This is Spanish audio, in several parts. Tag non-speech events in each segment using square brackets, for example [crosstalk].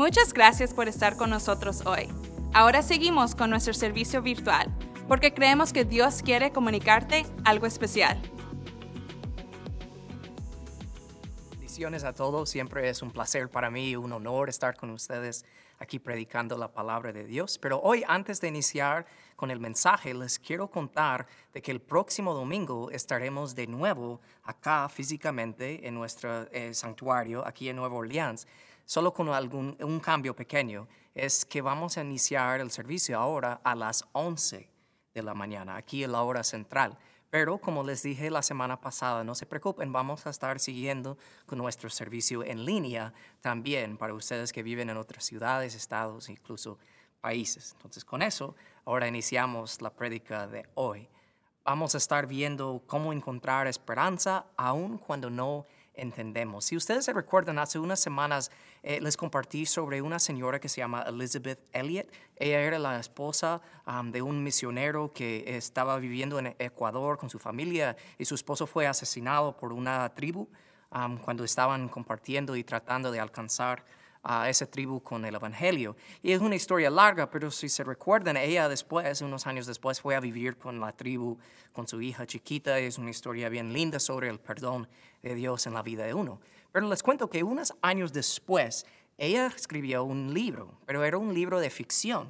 Muchas gracias por estar con nosotros hoy. Ahora seguimos con nuestro servicio virtual, porque creemos que Dios quiere comunicarte algo especial. Bendiciones a todos, siempre es un placer para mí, un honor estar con ustedes aquí predicando la palabra de Dios. Pero hoy, antes de iniciar con el mensaje, les quiero contar de que el próximo domingo estaremos de nuevo acá físicamente en nuestro eh, santuario, aquí en Nueva Orleans solo con algún, un cambio pequeño, es que vamos a iniciar el servicio ahora a las 11 de la mañana, aquí en la hora central. Pero como les dije la semana pasada, no se preocupen, vamos a estar siguiendo con nuestro servicio en línea también para ustedes que viven en otras ciudades, estados, incluso países. Entonces con eso, ahora iniciamos la prédica de hoy. Vamos a estar viendo cómo encontrar esperanza aun cuando no entendemos. Si ustedes se recuerdan, hace unas semanas eh, les compartí sobre una señora que se llama Elizabeth Elliot. Ella era la esposa de un misionero que estaba viviendo en Ecuador con su familia y su esposo fue asesinado por una tribu cuando estaban compartiendo y tratando de alcanzar a esa tribu con el Evangelio. Y es una historia larga, pero si se recuerdan, ella después, unos años después, fue a vivir con la tribu, con su hija chiquita. Es una historia bien linda sobre el perdón de Dios en la vida de uno. Pero les cuento que unos años después, ella escribió un libro, pero era un libro de ficción.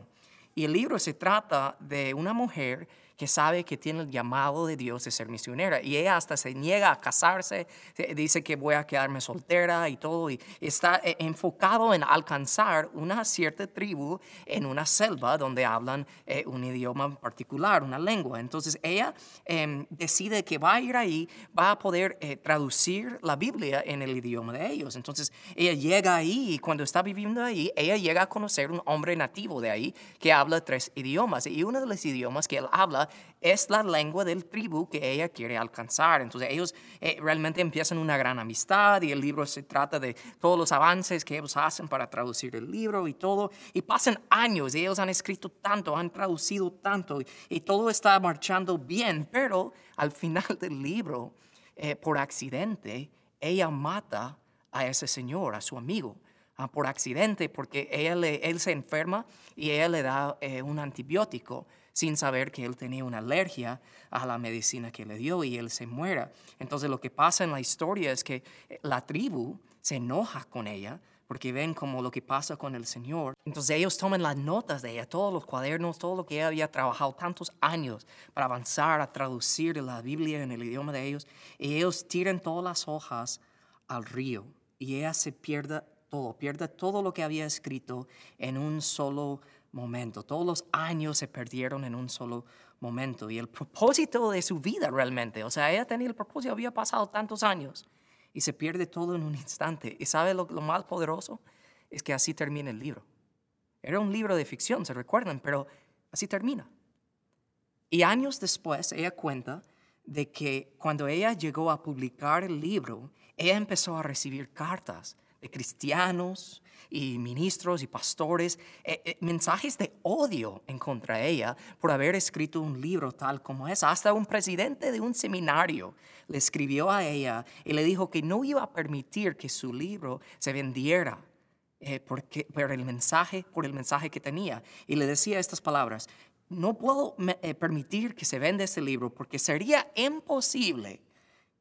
Y el libro se trata de una mujer que sabe que tiene el llamado de Dios de ser misionera. Y ella hasta se niega a casarse, dice que voy a quedarme soltera y todo, y está eh, enfocado en alcanzar una cierta tribu en una selva donde hablan eh, un idioma particular, una lengua. Entonces ella em, decide que va a ir ahí, va a poder eh, traducir la Biblia en el idioma de ellos. Entonces ella llega ahí y cuando está viviendo ahí, ella llega a conocer un hombre nativo de ahí que habla tres idiomas. Y uno de los idiomas que él habla es la lengua del tribu que ella quiere alcanzar. Entonces ellos eh, realmente empiezan una gran amistad y el libro se trata de todos los avances que ellos hacen para traducir el libro y todo. Y pasan años y ellos han escrito tanto, han traducido tanto y, todo está marchando bien, pero al final del libro, eh, por accidente, ella mata a ese señor, a su amigo. Ah, por accidente, porque él se enferma y ella le da eh, un antibiótico sin saber que él tenía una alergia a la medicina que le dio y él se muera. Entonces lo que pasa en la historia es que eh, la tribu se enoja con ella porque ven como lo que pasa con el Señor. Entonces ellos toman las notas de ella, todos los cuadernos, todo lo que ella había trabajado tantos años para avanzar a traducir la Biblia en el idioma de ellos, y ellos tiran todas las hojas al río y ella se pierde todo, pierde todo lo que había escrito en un solo momento. Todos los años se perdieron en un solo momento y el propósito de su vida realmente, o sea, ella tenía el propósito, había pasado tantos años y se pierde todo en un instante. ¿Y sabe lo, lo más poderoso? Es que así termina el libro. Era un libro de ficción, se recuerdan, pero así termina. Y años después ella cuenta de que cuando ella llegó a publicar el libro, ella empezó a recibir cartas de cristianos y ministros y pastores, eh, eh, mensajes de odio en contra de ella por haber escrito un libro tal como es. Hasta un presidente de un seminario le escribió a ella y le dijo que no iba a permitir que su libro se vendiera eh, porque, por, el mensaje, por el mensaje que tenía. Y le decía estas palabras, no puedo permitir que se venda este libro porque sería imposible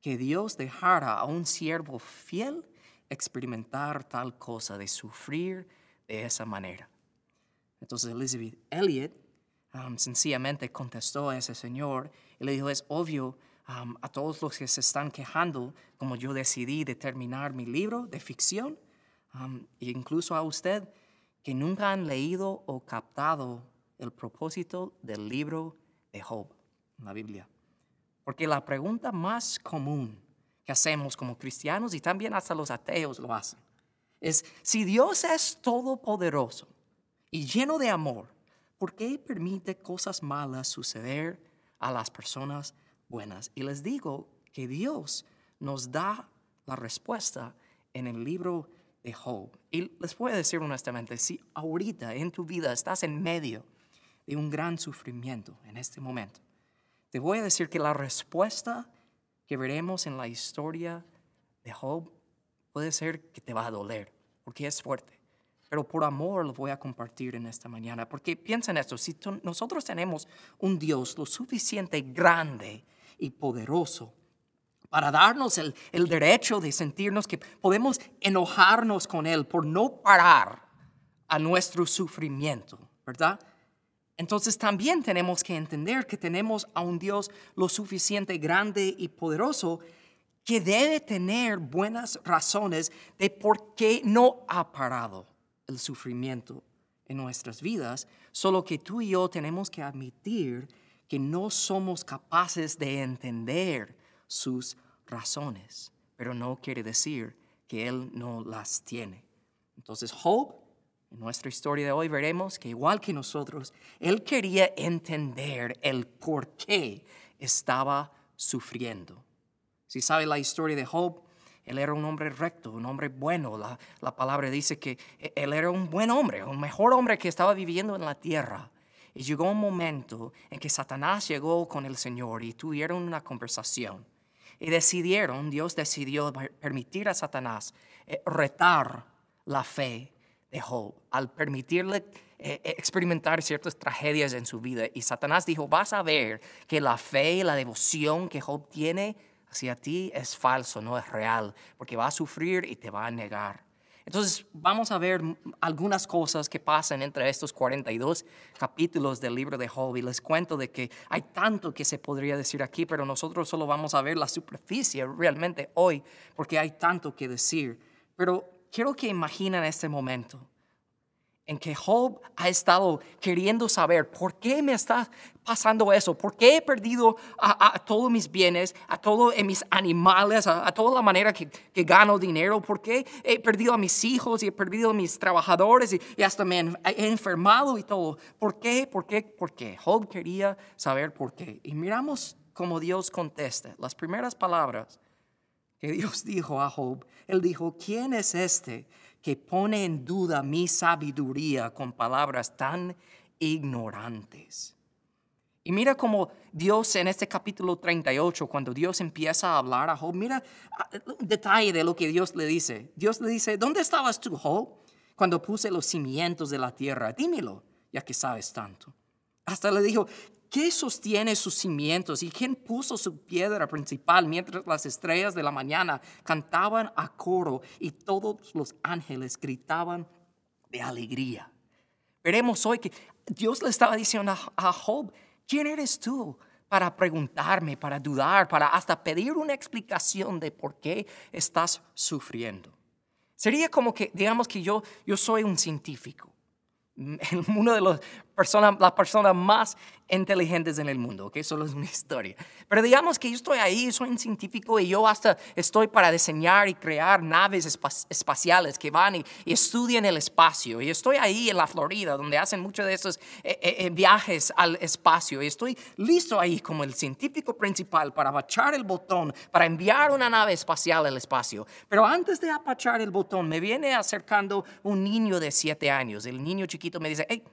que Dios dejara a un siervo fiel experimentar tal cosa, de sufrir de esa manera. Entonces Elizabeth Elliot um, sencillamente contestó a ese señor y le dijo, es obvio um, a todos los que se están quejando, como yo decidí de terminar mi libro de ficción, um, e incluso a usted, que nunca han leído o captado el propósito del libro de Job, en la Biblia. Porque la pregunta más común hacemos como cristianos y también hasta los ateos lo hacen. Es, si Dios es todopoderoso y lleno de amor, ¿por qué permite cosas malas suceder a las personas buenas? Y les digo que Dios nos da la respuesta en el libro de Job. Y les a decir honestamente, si ahorita en tu vida estás en medio de un gran sufrimiento en este momento, te voy a decir que la respuesta que veremos en la historia de Job puede ser que te va a doler, porque es fuerte. pero por amor lo voy a compartir en esta mañana, porque piensa en esto, si nosotros tenemos un Dios lo suficiente grande y poderoso para darnos el, el derecho de sentirnos que podemos enojarnos con Él por no parar a nuestro sufrimiento, ¿verdad? Entonces también tenemos que entender que tenemos a un Dios lo suficiente grande y poderoso que debe tener buenas razones de por qué no ha parado el sufrimiento en nuestras vidas, solo que tú y yo tenemos que admitir que no somos capaces de entender sus razones, pero no quiere decir que Él no las tiene. Entonces, Job, en nuestra historia de hoy veremos que igual que nosotros, Él quería entender el por qué estaba sufriendo. Si sabe la historia de Job, él era un hombre recto, un hombre bueno. La, la, palabra dice que él era un buen hombre, un mejor hombre que estaba viviendo en la tierra. Y llegó un momento en que Satanás llegó con el Señor y tuvieron una conversación. Y decidieron, Dios decidió permitir a Satanás eh, retar la fe de Job al permitirle eh, experimentar ciertas tragedias en su vida. Y Satanás dijo, vas a ver que la fe y la devoción que Job tiene hacia ti es falso, no es real, porque va a sufrir y te va a negar. Entonces vamos a ver algunas cosas que pasan entre estos 42 capítulos del libro de Job y les cuento de que hay tanto que se podría decir aquí, pero nosotros solo vamos a ver la superficie realmente hoy porque hay tanto que decir. Pero quiero que imaginen este momento en que Job ha estado queriendo saber por qué me está pasando eso, por qué he perdido a, todos mis bienes, a todos mis animales, a, toda la manera que, gano dinero, por qué he perdido a mis hijos y he perdido a mis trabajadores y, hasta me he enfermado y todo. ¿Por qué? ¿Por qué? ¿Por qué? Job quería saber por qué. Y miramos cómo Dios contesta. Las primeras palabras que Dios [laughs] dijo a Job, él dijo, ¿quién es este? que pone en duda mi sabiduría con palabras tan ignorantes. Y mira cómo Dios en este capítulo 38, cuando Dios empieza a hablar a Job, mira un detalle de lo que Dios le dice. Dios le dice, ¿dónde estabas tú, Job, cuando puse los cimientos de la tierra? Dímelo, ya que sabes tanto. Hasta le dijo, ¿Qué sostiene sus cimientos y quién puso su piedra principal mientras las estrellas de la mañana cantaban a coro y todos los ángeles gritaban de alegría? Veremos hoy que Dios le estaba diciendo a Job, ¿quién eres tú? para preguntarme, para dudar, para hasta pedir una explicación de por qué estás sufriendo. Sería como que, digamos que yo, yo soy un científico [laughs] uno de los personas, las personas más inteligentes en el mundo, que solo es una historia. Pero digamos que yo estoy ahí, soy un científico y yo hasta estoy para diseñar y crear naves espaciales que van y, estudian el espacio. Y estoy ahí en la Florida, donde hacen muchos de esos eh, eh, eh, viajes al espacio. Y estoy listo ahí como el científico principal para apachar el botón, para enviar una nave espacial al espacio. Pero antes de apachar el botón, me viene acercando un niño de siete años. El niño chiquito me dice, hey,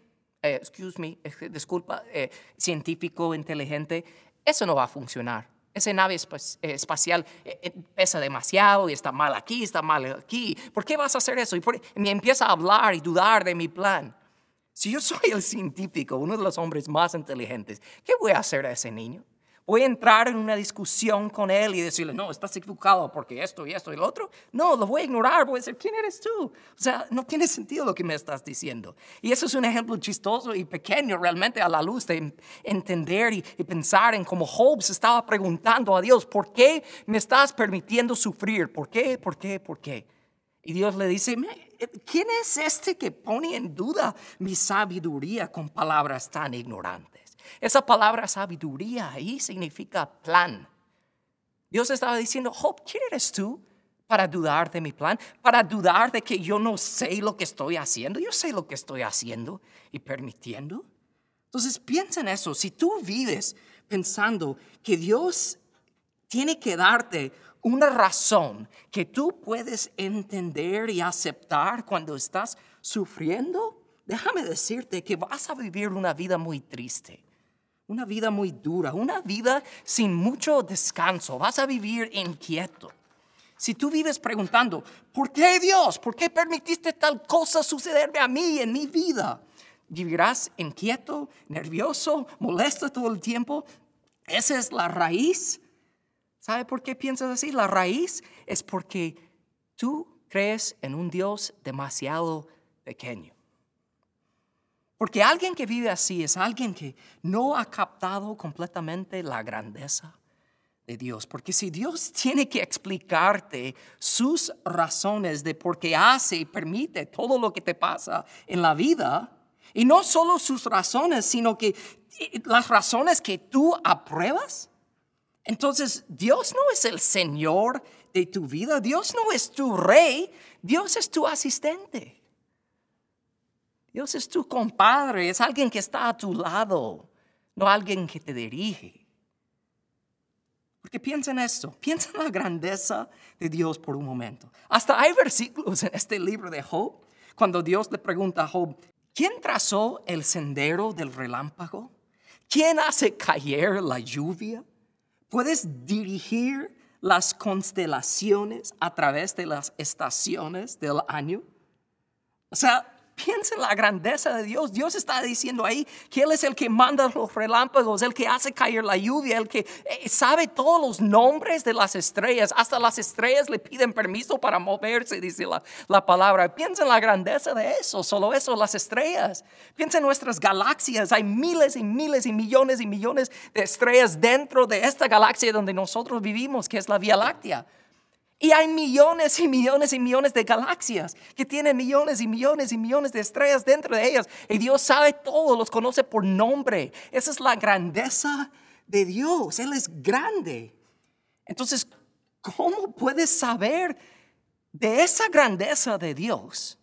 eh, excuse me, disculpa, eh, científico inteligente, eso no va a funcionar. Esa nave eh, espacial pesa demasiado y está mal aquí, está mal aquí. ¿Por qué vas a hacer eso? Y me empieza a hablar y dudar de mi plan. Si yo soy el científico, uno de los hombres más inteligentes, ¿qué voy a hacer a ese niño? Voy a entrar en una discusión con él y decirle, no, estás equivocado porque esto y esto y lo otro. No, lo voy a ignorar, voy a decir, ¿quién eres tú? O sea, no tiene sentido lo que me estás diciendo. Y eso es un ejemplo chistoso y pequeño realmente a la luz de entender y, pensar en cómo Job se estaba preguntando a Dios, ¿por qué me estás permitiendo sufrir? ¿Por qué? ¿Por qué? ¿Por qué? Y Dios le dice, ¿quién es este que pone en duda mi sabiduría con palabras tan ignorantes? Esa palabra sabiduría ahí significa plan. Dios estaba diciendo, Job, ¿quién eres tú para dudar de mi plan? Para dudar de que yo no sé lo que estoy haciendo. Yo sé lo que estoy haciendo y permitiendo. Entonces piensa en eso. Si tú vives pensando que Dios tiene que darte una razón que tú puedes entender y aceptar cuando estás sufriendo, déjame decirte que vas a vivir una vida muy triste. Una vida muy dura, una vida sin mucho descanso. Vas a vivir inquieto. Si tú vives preguntando, ¿por qué Dios? ¿Por qué permitiste tal cosa sucederme a mí en mi vida? Vivirás inquieto, nervioso, molesto todo el tiempo. Esa es la raíz. ¿Sabe por qué piensas así? La raíz es porque tú crees en un Dios demasiado pequeño. Porque alguien que vive así es alguien que no ha captado completamente la grandeza de Dios. Porque si Dios [laughs] tiene que explicarte sus razones de por qué hace y permite todo lo que te pasa en la vida, y no solo sus razones, sino que las razones que tú apruebas, entonces Dios no es el Señor de tu vida, Dios no es tu rey, Dios es tu asistente. Dios es tu compadre, es alguien que está a tu lado, no alguien que te dirige. Porque piensa en esto, piensa en la grandeza de Dios por un momento. Hasta hay versículos en este libro de Job, cuando Dios le pregunta a Job, ¿quién trazó el sendero del relámpago? ¿Quién hace caer la lluvia? ¿Puedes dirigir las constelaciones a través de las estaciones del año? O sea, Piensa en la grandeza de Dios. Dios está diciendo ahí que Él es el que manda los relámpagos, el que hace caer la lluvia, el que eh, sabe todos los nombres de las estrellas. Hasta las estrellas le piden permiso para moverse, dice la, la palabra. Piensa en la grandeza de eso, solo eso, las estrellas. Piensa en nuestras galaxias. Hay miles y miles y millones y millones de estrellas dentro de esta galaxia donde nosotros vivimos, que es la Vía Láctea. Y hay millones y millones y millones de galaxias que tienen millones y millones y millones de estrellas dentro de ellas. Y Dios sabe todo, los conoce por nombre. Esa es la grandeza de Dios. Él es grande. Entonces, ¿cómo puedes saber de esa grandeza de Dios?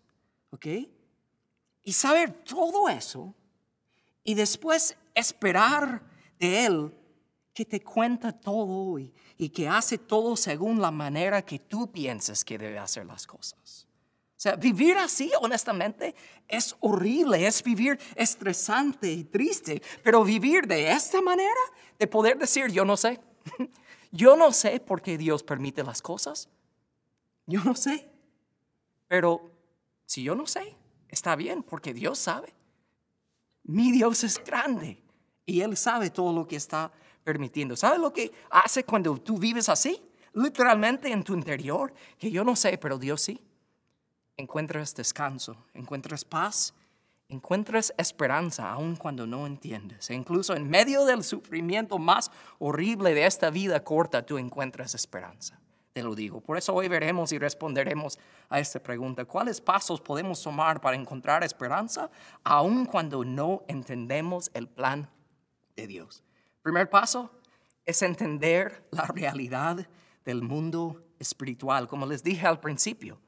¿Ok? Y saber todo eso y después esperar de Él que te cuenta todo y, y que hace todo según la manera que tú piensas que debe hacer las cosas. O sea, vivir así, honestamente, es horrible, es vivir estresante y triste, pero vivir de esta manera, de poder decir, yo no sé, [laughs] yo no sé por qué Dios permite las cosas, yo no sé, pero si yo no sé, está bien, porque Dios sabe. Mi Dios es grande y Él sabe todo lo que está permitiendo. ¿Sabes lo que hace cuando tú vives así? Literalmente en tu interior, que yo no sé, pero Dios sí. Encuentras descanso, encuentras paz, encuentras esperanza aun cuando no entiendes. E incluso en medio del sufrimiento más horrible de esta vida corta, tú encuentras esperanza. Te lo digo. Por eso hoy veremos y responderemos a esta pregunta. ¿Cuáles pasos podemos tomar para encontrar esperanza aun cuando no entendemos el plan de Dios? Primer paso es entender la realidad del mundo espiritual, como les dije al principio.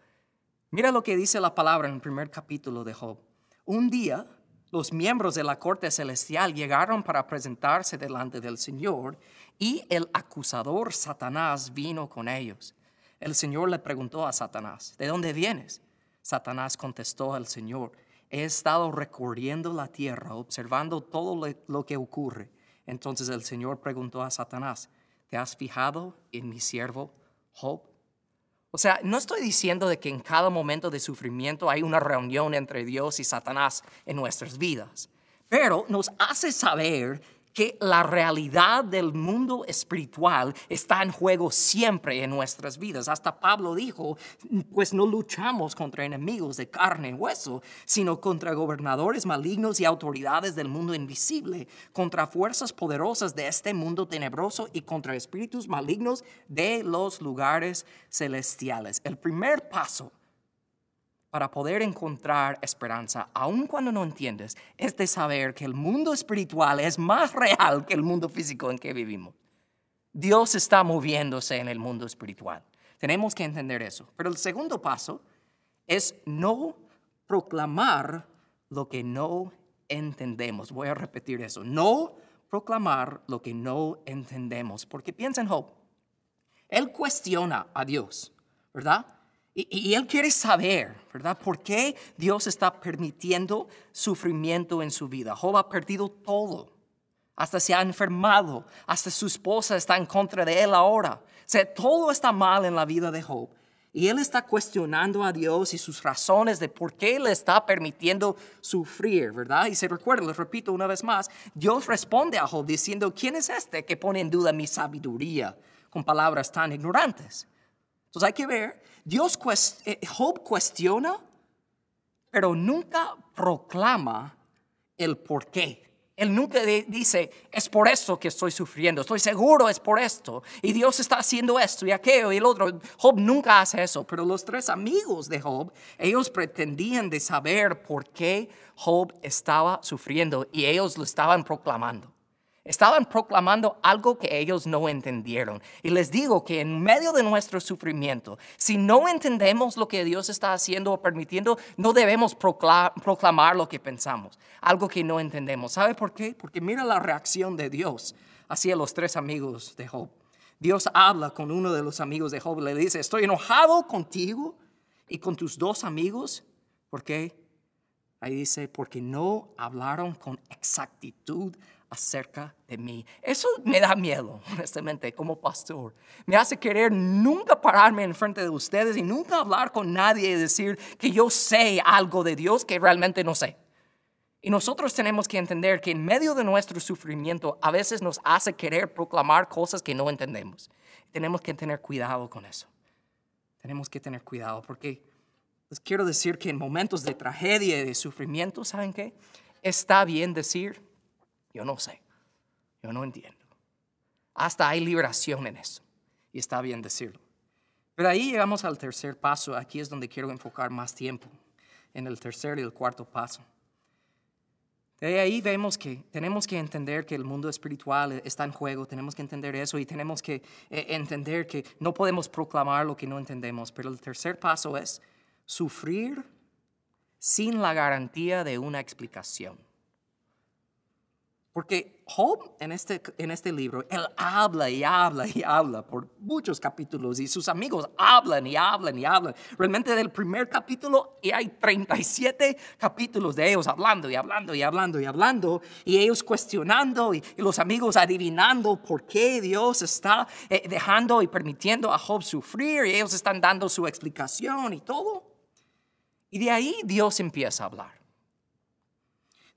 Mira lo que dice la palabra en el primer capítulo de Job. Un día los miembros de la corte celestial llegaron para presentarse delante del Señor y el acusador Satanás vino con ellos. El Señor le preguntó a Satanás, ¿de dónde vienes? Satanás contestó al Señor, he estado recorriendo la tierra, observando todo lo que ocurre entonces el Señor preguntó a Satanás, ¿te has fijado en mi siervo Job? O sea, no estoy diciendo de que en cada momento de sufrimiento hay una reunión entre Dios y Satanás en nuestras vidas, pero nos hace saber que la realidad del mundo espiritual está en juego siempre en nuestras vidas. Hasta Pablo dijo, pues no luchamos contra enemigos de carne y hueso, sino contra gobernadores malignos y autoridades del mundo invisible, contra fuerzas poderosas de este mundo tenebroso y contra espíritus malignos de los lugares celestiales. El primer paso para poder encontrar esperanza, aun cuando no entiendes, es de saber que el mundo espiritual es más real que el mundo físico en que vivimos. Dios está moviéndose en el mundo espiritual. Tenemos que entender eso. Pero el segundo paso es no proclamar lo que no entendemos. Voy a repetir eso. No proclamar lo que no entendemos. Porque piensa en Job. Él cuestiona a Dios, ¿verdad? Y, él quiere saber, ¿verdad? ¿Por qué Dios está permitiendo sufrimiento en su vida? Job ha perdido todo. hasta se ha enfermado, hasta su esposa está en contra de él ahora. O sea, todo está mal en la vida de Job. Y él está cuestionando a Dios y sus razones de por qué le está permitiendo sufrir, ¿verdad? Y se recuerda, les repito una vez más, Dios responde a Job diciendo, ¿quién es este que pone en duda mi sabiduría con palabras tan ignorantes? Entonces hay que ver, Dios, eh, Job cuestiona, pero nunca proclama el por qué. Él nunca dice, es por esto que estoy sufriendo, estoy seguro es por esto, y Dios está haciendo esto y aquello y el otro. Job nunca hace eso, pero los tres amigos de Job, ellos pretendían de saber por qué Job estaba sufriendo y ellos lo estaban proclamando. Estaban proclamando algo que ellos no entendieron. Y les digo que en medio de nuestro sufrimiento, si no entendemos lo que Dios está haciendo o permitiendo, no debemos proclamar lo que pensamos, algo que no entendemos. ¿Sabe por qué? Porque mira la reacción de Dios hacia los tres amigos de Job. Dios habla con uno de los amigos de Job, le dice, estoy enojado contigo y con tus dos amigos. ¿Por qué? Ahí dice, porque no hablaron con exactitud acerca de mí. Eso me da miedo, [laughs] honestamente, como pastor. Me hace querer nunca pararme en frente de ustedes y nunca hablar con nadie y decir que yo sé algo de Dios que realmente no sé. Y nosotros tenemos que entender que en medio de nuestro sufrimiento a veces nos hace querer proclamar cosas que no entendemos. Tenemos que tener cuidado con eso. Tenemos que tener cuidado porque les quiero decir que en momentos de tragedia y de sufrimiento, ¿saben qué? Está bien decir, yo no sé, yo no entiendo. Hasta hay liberación en eso. Y está bien decirlo. Pero ahí llegamos al tercer paso. Aquí es donde quiero enfocar más tiempo. En el tercer y el cuarto paso. De ahí vemos que tenemos que entender que el mundo espiritual está en juego, tenemos que entender eso y tenemos que eh, entender que no podemos proclamar lo que no entendemos. Pero el tercer paso es sufrir sin la garantía de una explicación. Porque Job en este, en este libro, él habla y habla y habla por muchos capítulos y sus amigos hablan y hablan y hablan. Realmente del primer capítulo y hay 37 capítulos de ellos hablando y hablando y hablando y hablando y ellos cuestionando y, los amigos adivinando por qué Dios está eh, dejando y permitiendo a Job sufrir y ellos están dando su explicación y todo. Y de ahí Dios empieza a hablar.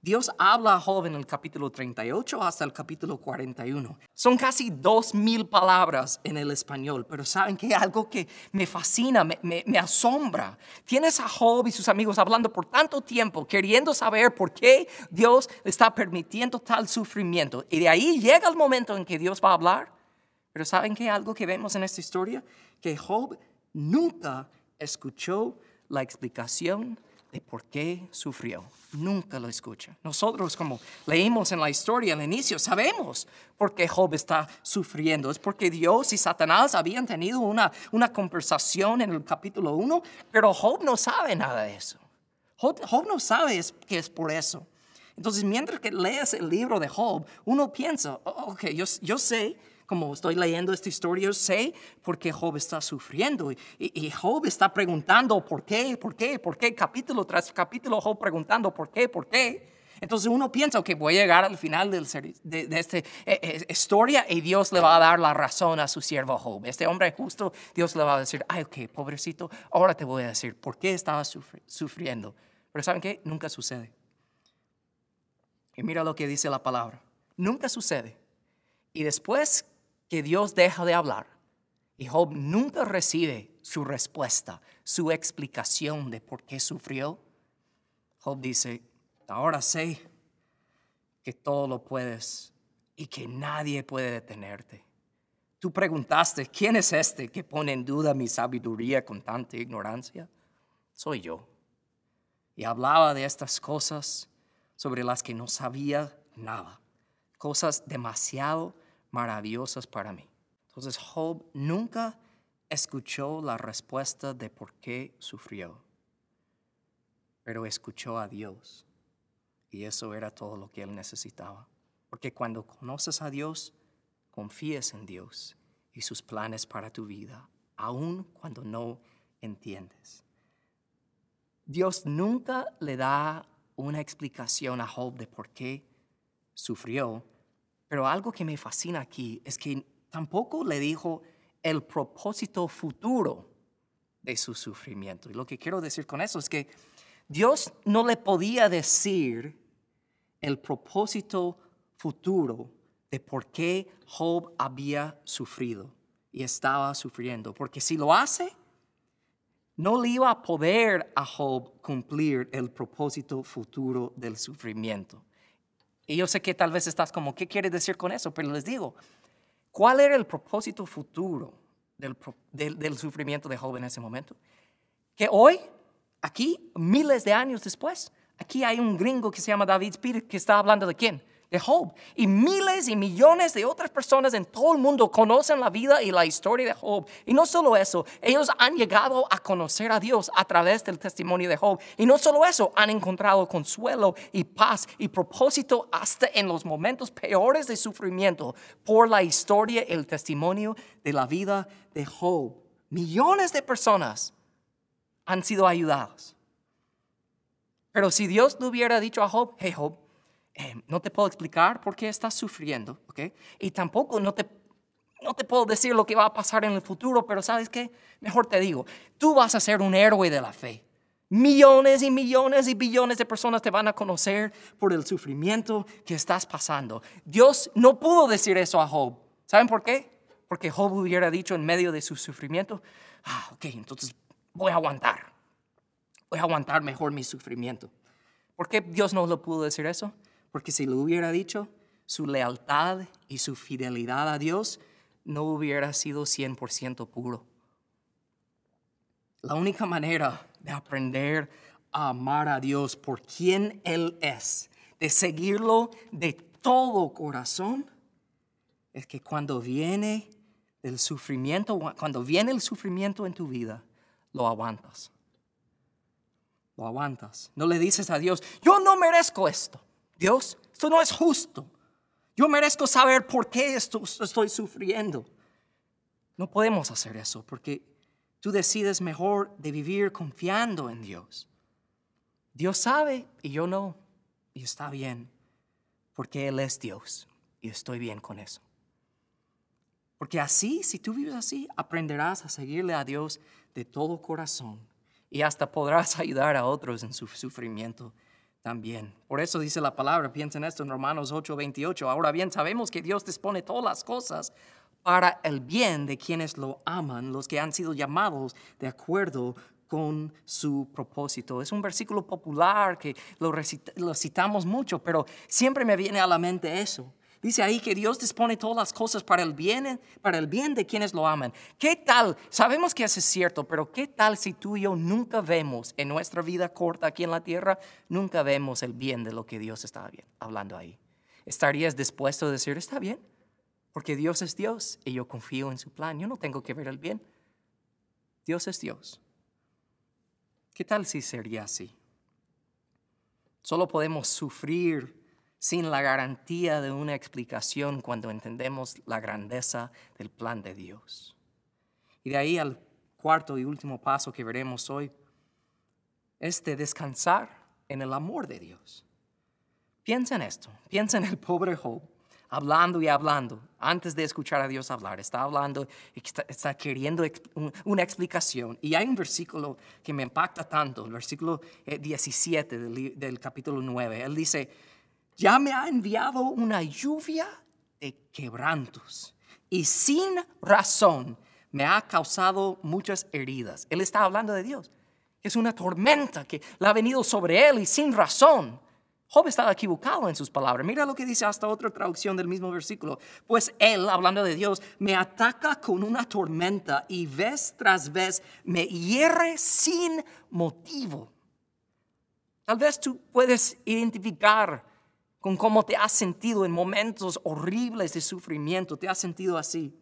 Dios habla a Job en el capítulo 38 hasta el capítulo 41. Son casi dos mil palabras en el español, pero saben que algo que me fascina, me, asombra. Tienes a Job y sus amigos hablando por tanto tiempo, queriendo saber por qué Dios está permitiendo tal sufrimiento. Y de ahí llega el momento en que Dios va a hablar. Pero saben que algo que vemos en esta historia, que Job nunca escuchó la explicación de por qué sufrió. Nunca lo escucha. Nosotros, como leímos en la historia al inicio, sabemos por qué Job está sufriendo. Es porque Dios y Satanás habían tenido una, una conversación en el capítulo 1, pero Job no sabe nada de eso. Job, no sabe que es por eso. Entonces, mientras que lees el libro de Job, uno piensa, oh, ok, yo, yo sé como estoy leyendo esta historia, sé por qué Job está sufriendo. Y, Job está preguntando por qué, por qué, por qué, capítulo tras capítulo, Job preguntando por qué, por qué. Entonces uno piensa que voy a llegar al final de, de esta eh, eh, historia y Dios le va a dar la razón a su siervo Job. Este hombre justo, Dios le va a decir, ay, ok, pobrecito, ahora te voy a decir por qué estaba sufriendo. Pero ¿saben qué? Nunca sucede. Y mira lo que dice la palabra. Nunca sucede. Y después que Dios deja de hablar y Job nunca recibe su respuesta, su explicación de por qué sufrió, Job dice, ahora sé que todo lo puedes y que nadie puede detenerte. Tú preguntaste, ¿quién es este que pone en duda mi sabiduría con tanta ignorancia? Soy yo. Y hablaba de estas cosas sobre las que no sabía nada, cosas demasiado maravillosas para mí. Entonces Job nunca escuchó la respuesta de por qué sufrió, pero escuchó a Dios. Y eso era todo lo que él necesitaba. Porque cuando conoces a Dios, confíes en Dios y sus planes para tu vida, aun cuando no entiendes. Dios nunca le da una explicación a Job de por qué sufrió, Pero algo que me fascina aquí es que tampoco le dijo el propósito futuro de su sufrimiento. Y lo que quiero decir con eso es que Dios no le podía decir el propósito futuro de por qué Job había sufrido y estaba sufriendo. Porque si lo hace, no le iba a poder a Job cumplir el propósito futuro del sufrimiento. Y yo sé que tal vez estás como, ¿qué quiere decir con eso? Pero les digo, ¿cuál era el propósito futuro del, del, sufrimiento de Job en ese momento? Que hoy, aquí, miles de años después, aquí hay un gringo que se llama David Spirit que está hablando de quién? De Job. Y miles y millones de otras personas en todo el mundo conocen la vida y la historia de Job. Y no solo eso, ellos han llegado a conocer a Dios a través del testimonio de Job. Y no solo eso, han encontrado consuelo y paz y propósito hasta en los momentos peores de sufrimiento por la historia y el testimonio de la vida de Job. Millones de personas han sido ayudadas. Pero si Dios le hubiera dicho a Job, hey Job, eh, no te puedo explicar por qué estás sufriendo, ¿ok? Y tampoco no te, no te puedo decir lo que va a pasar en el futuro, pero ¿sabes qué? Mejor te digo, tú vas a ser un héroe de la fe. Millones y millones y billones de personas te van a conocer por el sufrimiento que estás pasando. Dios no pudo decir eso a Job. ¿Saben por qué? Porque Job hubiera dicho en medio de su sufrimiento, ah, ok, entonces voy a aguantar. Voy a aguantar mejor mi sufrimiento. ¿Por qué Dios no lo pudo decir eso? Porque si lo hubiera dicho, su lealtad y su fidelidad a Dios no hubiera sido 100% puro. La única manera de aprender a amar a Dios por quien Él es, de seguirlo de todo corazón, es que cuando viene el sufrimiento, cuando viene el sufrimiento en tu vida, lo aguantas. Lo aguantas. No le dices a Dios, yo no merezco esto. Dios, esto no es justo. Yo merezco saber por qué esto, estoy sufriendo. No podemos hacer eso porque tú decides mejor de vivir confiando en Dios. Dios sabe y yo no. Y está bien porque Él es Dios y estoy bien con eso. Porque así, si tú vives así, aprenderás a seguirle a Dios de todo corazón y hasta podrás [laughs] ayudar a otros en su sufrimiento también. Por eso dice la palabra, piensen esto en Romanos 8, 28. Ahora bien, sabemos que Dios dispone todas las cosas para el bien de quienes lo aman, los que han sido llamados de acuerdo con su propósito. Es un versículo popular que lo, lo citamos mucho, pero siempre me viene a la mente eso. Dice ahí que Dios dispone todas las cosas para el bien, para el bien de quienes lo aman. ¿Qué tal? Sabemos que eso es cierto, pero ¿qué tal si tú y yo nunca vemos en nuestra vida corta aquí en la tierra, nunca vemos el bien de lo que Dios está hablando ahí? ¿Estarías dispuesto a decir, está bien? Porque Dios es Dios y yo confío en su plan. Yo no tengo que ver el bien. Dios es Dios. ¿Qué tal si sería así? Solo podemos sufrir sin la garantía de una explicación cuando entendemos la grandeza del plan de Dios. Y de ahí al cuarto y último paso que veremos hoy, es de descansar en el amor de Dios. Piensa en esto, piensa en el pobre Job, hablando y hablando, antes de escuchar a Dios hablar, está hablando y está, queriendo una explicación. Y hay un versículo que me impacta tanto, el versículo 17 eh, del, del capítulo 9. Él dice, ya me ha enviado una lluvia de quebrantos y sin razón me ha causado muchas heridas. Él está hablando de Dios. Es una tormenta que le ha venido sobre él y sin razón. Job estaba equivocado en sus palabras. Mira lo que dice hasta otra traducción del mismo versículo. Pues él, hablando de Dios, me ataca con una tormenta y vez tras vez me hierre sin motivo. Tal vez tú puedes identificar con cómo te has sentido en momentos horribles de sufrimiento, te has sentido así.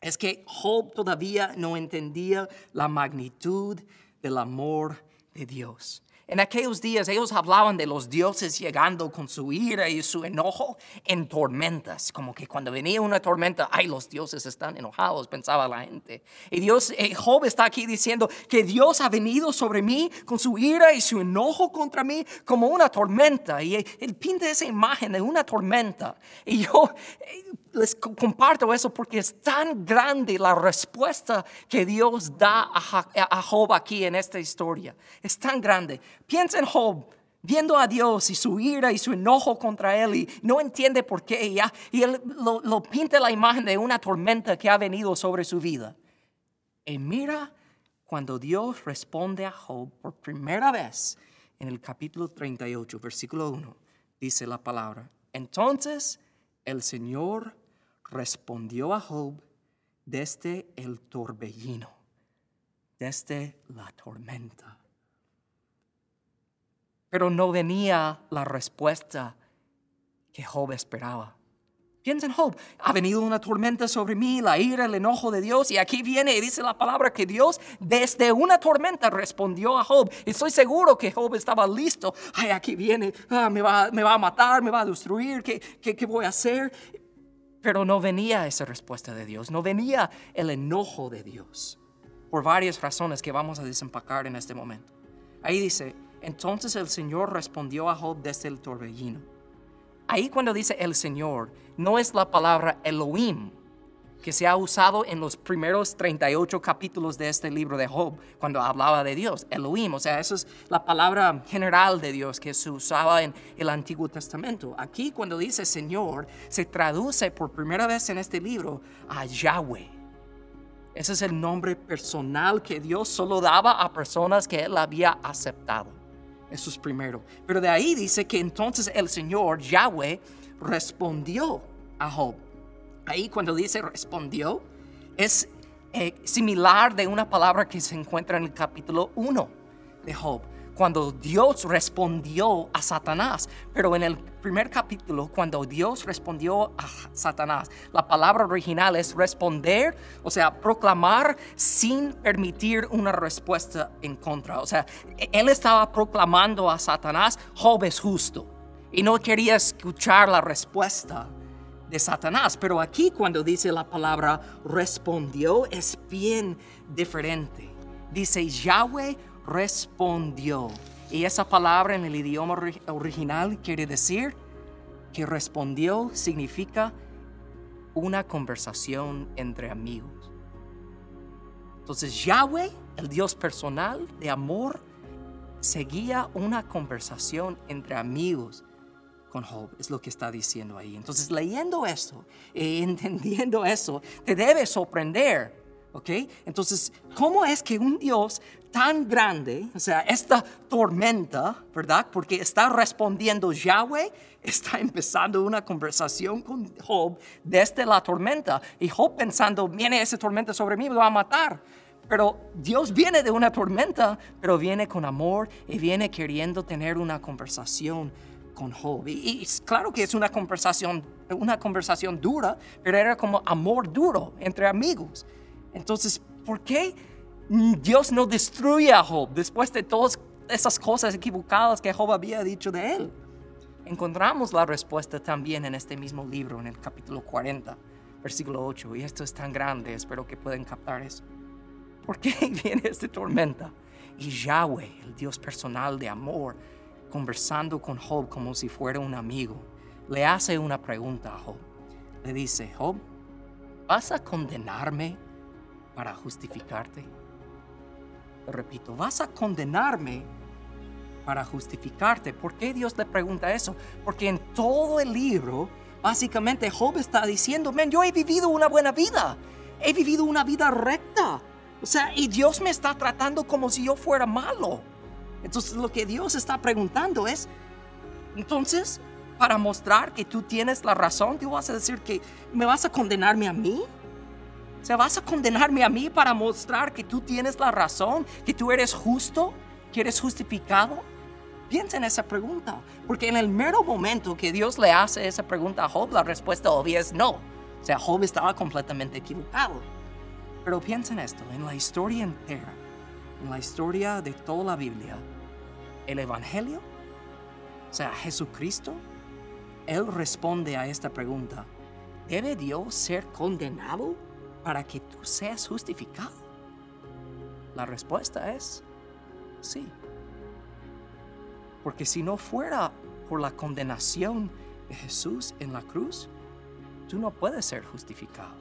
Es que Job todavía no entendía la magnitud del amor de Dios. En aquellos días ellos hablaban de los dioses llegando con su ira y su enojo en tormentas, como que cuando venía una tormenta, ay, los dioses están enojados, pensaba la gente. Y Dios, eh, Job está aquí diciendo que Dios ha venido sobre mí con su ira y su enojo contra mí como una tormenta. Y él pinta esa imagen de una tormenta. Y yo eh, les comparto eso porque es tan grande la respuesta que Dios da a Job aquí en esta historia. Es tan grande. Piensa en Job viendo a Dios y su ira y su enojo contra él y no entiende por qué. Ya, y él lo, lo, pinta la imagen de una tormenta que ha venido sobre su vida. Y mira cuando Dios responde a Job por primera vez en el capítulo 38, versículo 1, dice la palabra. Entonces el Señor respondió a Job desde el torbellino, desde la tormenta. Pero no venía la respuesta que Job esperaba. Piensa en Job, ha venido una tormenta sobre mí, la ira, el enojo de Dios, y aquí viene y dice la palabra que Dios desde una tormenta respondió a Job. Estoy seguro que Job estaba listo. Ay, aquí viene, ah, me, va, a matar, me va a destruir, ¿qué, qué, qué voy a hacer? Pero no venía esa respuesta de Dios, no venía el enojo de Dios, por varias razones que vamos a desempacar en este momento. Ahí dice, entonces el Señor respondió a Job desde el torbellino. Ahí cuando dice el Señor, no es la palabra Elohim, que se ha usado en los primeros 38 capítulos de este libro de Job, cuando hablaba de Dios, Elohim, o sea, esa es la palabra general de Dios que se usaba en el Antiguo Testamento. Aquí cuando dice Señor, se traduce por primera vez en este libro a Yahweh. Ese es el nombre personal que Dios solo daba a personas que Él había aceptado. Eso es primero. Pero de ahí dice que entonces el Señor, Yahweh, respondió a Job. Ahí cuando dice respondió, es eh, similar de una palabra que se encuentra en el capítulo 1 de Job cuando Dios respondió a Satanás. Pero en el primer capítulo, cuando Dios respondió a Satanás, la palabra original es responder, o sea, proclamar sin permitir una respuesta en contra. O sea, él estaba proclamando a Satanás, Job es justo. Y no quería escuchar la respuesta de Satanás. Pero aquí cuando dice la palabra respondió es bien diferente. Dice Yahweh respondió. Y esa palabra en el idioma original quiere decir que respondió significa una conversación entre amigos. Entonces Yahweh, el Dios personal de amor, seguía una conversación entre amigos con Job, es lo que está diciendo ahí. Entonces leyendo esto e [laughs] entendiendo eso, te debe sorprender ¿ok? Entonces, ¿cómo es que un Dios tan grande, o sea, esta tormenta, ¿verdad? Porque está respondiendo Yahweh, está empezando una conversación con Job desde la tormenta. Y Job pensando, viene esa tormenta sobre mí, me va a matar. Pero Dios viene de una tormenta, pero viene con amor y viene queriendo tener una conversación con Job. Y, y, claro que es una conversación, una conversación dura, pero era como amor duro entre amigos. Entonces, ¿por qué Dios no destruye a Job después de todas esas cosas equivocadas que Job había dicho de él? Encontramos la respuesta también en este mismo libro, en el capítulo 40, versículo 8. Y esto es tan grande, espero que puedan captar eso. ¿Por qué [laughs] viene esta tormenta? Y Yahweh, el Dios personal de amor, conversando con Job como si fuera un amigo, le hace una pregunta a Job. Le dice, Job, ¿vas a condenarme para justificarte. repito, vas a condenarme para justificarte. ¿Por qué Dios le pregunta eso? Porque en todo el libro, básicamente Job está diciendo, men, yo he vivido una buena vida, he vivido una vida recta. O sea, y Dios me está tratando como si yo fuera malo. Entonces lo que Dios está preguntando es, entonces, para mostrar que tú tienes la razón, tú vas a decir que me vas a condenarme a mí. O ¿vas a condenarme a mí para mostrar que tú tienes la razón, que tú eres justo, que eres justificado? Piensa en esa pregunta, porque en el mero momento que Dios le hace esa pregunta a Job, la respuesta obvia es no. O sea, Job estaba completamente equivocado. Pero piensa en esto, en la historia entera, en la historia de toda la Biblia, el Evangelio, o sea, Jesucristo, Él responde a esta pregunta. ¿Debe Dios ser condenado para que tú seas justificado? La respuesta es sí. Porque si no fuera por la condenación de Jesús en la cruz, tú no puedes ser justificado.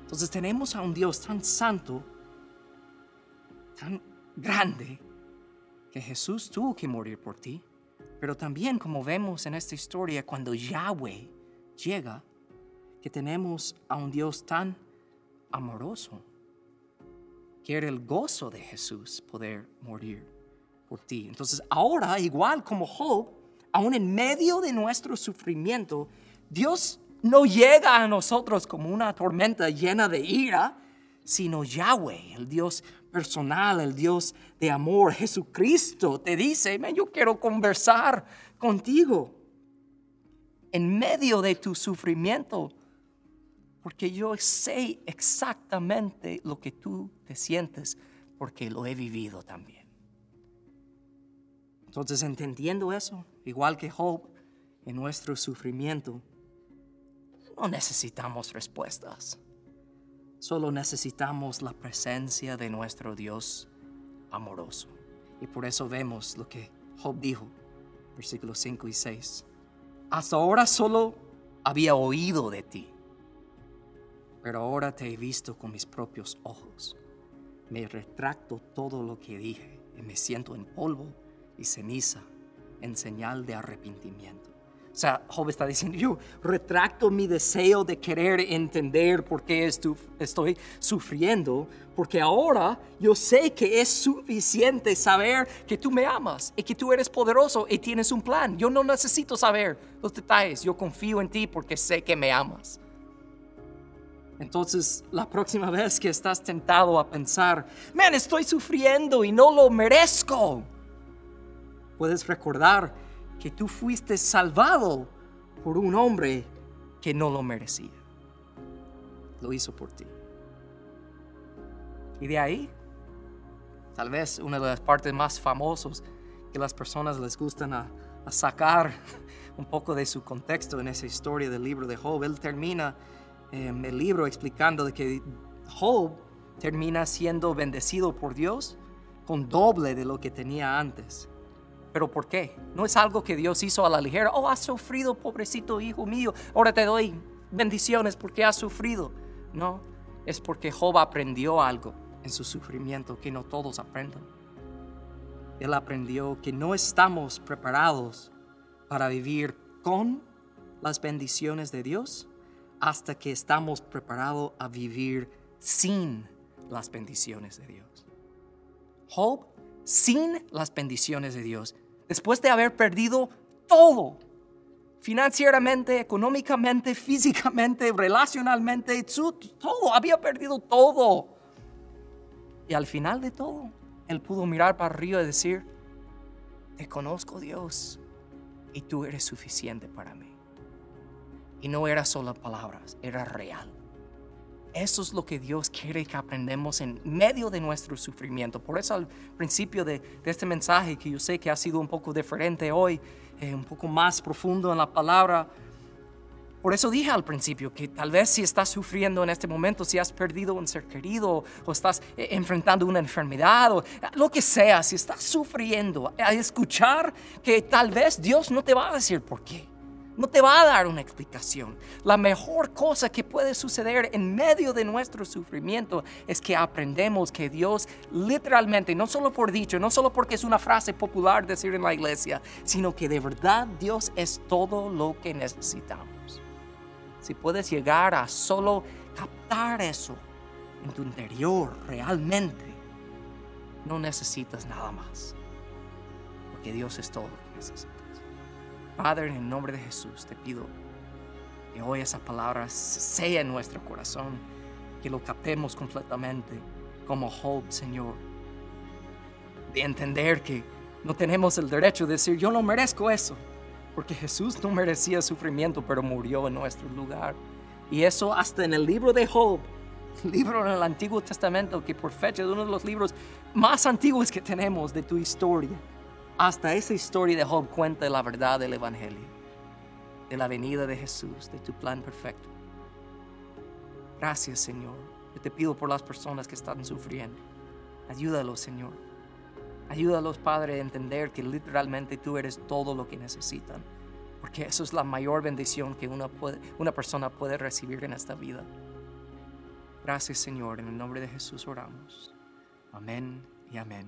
Entonces tenemos a un Dios tan santo, tan grande, que Jesús tuvo que morir por ti. Pero también como vemos en esta historia, cuando Yahweh llega, que tenemos a un Dios tan amoroso, que era el gozo de Jesús poder morir por ti. Entonces ahora, igual como Job, aún en medio de nuestro sufrimiento, Dios no llega a nosotros como una tormenta llena de ira, sino Yahweh, el Dios personal, el Dios de amor, Jesucristo, te dice, yo quiero conversar contigo en medio de tu sufrimiento, porque yo sé exactamente lo que tú te sientes, porque lo he vivido también. Entonces, entendiendo eso, igual que Job, en nuestro sufrimiento, no necesitamos respuestas. Solo necesitamos la presencia de nuestro Dios amoroso. Y por eso vemos lo que Job dijo, versículos 5 y 6. Hasta ahora solo había oído de ti, pero ahora te he visto con mis propios ojos. Me retracto todo lo que dije y me siento en polvo y ceniza en señal de arrepentimiento. O sea, Job está diciendo, yo retracto mi deseo de querer entender por qué estoy sufriendo, porque ahora yo sé que es suficiente saber que tú me amas y que tú eres poderoso y tienes un plan. Yo no necesito saber los detalles, yo confío en ti porque sé que me amas. Entonces, la próxima vez que estás tentado a pensar, man, estoy sufriendo y no lo merezco, puedes recordar que tú fuiste salvado por un hombre que no lo merecía. Lo hizo por ti. Y de ahí, tal vez una de las partes más famosas que las personas les gustan a, sacar [laughs] un poco de su contexto en esa historia del libro de Job. Él termina em, el libro explicando de que Job termina siendo bendecido por Dios con doble de lo que tenía antes. ¿Pero por qué? No es algo que Dios hizo a la ligera. Oh, has sufrido, pobrecito hijo mío. Ahora te doy bendiciones porque has sufrido. No, es porque Job aprendió algo en su sufrimiento que no todos aprenden. Él aprendió que no estamos preparados para vivir con las bendiciones de Dios hasta que estamos preparados a vivir sin las bendiciones de Dios. Job, sin las bendiciones de Dios, después de haber perdido todo, financieramente, económicamente, [laughs] físicamente, relacionalmente, todo, había perdido todo. Y al final de todo, él pudo mirar para arriba y decir, te conozco Dios y tú eres suficiente para mí. Y no era solo palabras, era real. Eso es lo que Dios quiere que aprendamos en medio de nuestro sufrimiento. Por eso al principio de, este mensaje, que yo sé que ha sido un poco diferente hoy, eh, un poco más profundo en la palabra, por eso dije al principio que tal vez si estás sufriendo en este momento, si has perdido un ser querido o estás eh, enfrentando una enfermedad o lo que sea, si estás sufriendo, a escuchar que tal vez Dios no te va a decir por qué. No te va a dar una explicación. La mejor cosa que puede suceder en medio de nuestro sufrimiento es que aprendemos que Dios literalmente, no solo por dicho, no solo porque es una frase popular decir en la iglesia, sino que de verdad Dios es todo lo que necesitamos. Si puedes llegar a solo captar eso en tu interior realmente, no necesitas nada más. Porque Dios es todo lo que necesitas. Padre, en el nombre de Jesús, te pido que hoy esa palabra sea en nuestro corazón, que lo captemos completamente como Job, Señor. De entender que no tenemos el derecho de decir, yo no merezco eso, porque Jesús no merecía sufrimiento, pero murió en nuestro lugar. Y eso hasta en el libro de Job, libro en el Antiguo Testamento, que por fecha es uno de los libros más antiguos que tenemos de tu historia Hasta esa historia de Job cuenta la verdad del Evangelio, de la venida de Jesús, de tu plan perfecto. Gracias, Señor. Yo te pido por las personas que están sufriendo. Ayúdalos, Señor. Ayúdalos, Padre, a entender que literalmente tú eres todo lo que necesitan. Porque eso es la mayor bendición que una, una persona puede recibir en esta vida. Gracias, Señor. En el nombre de Jesús oramos. Amén y amén.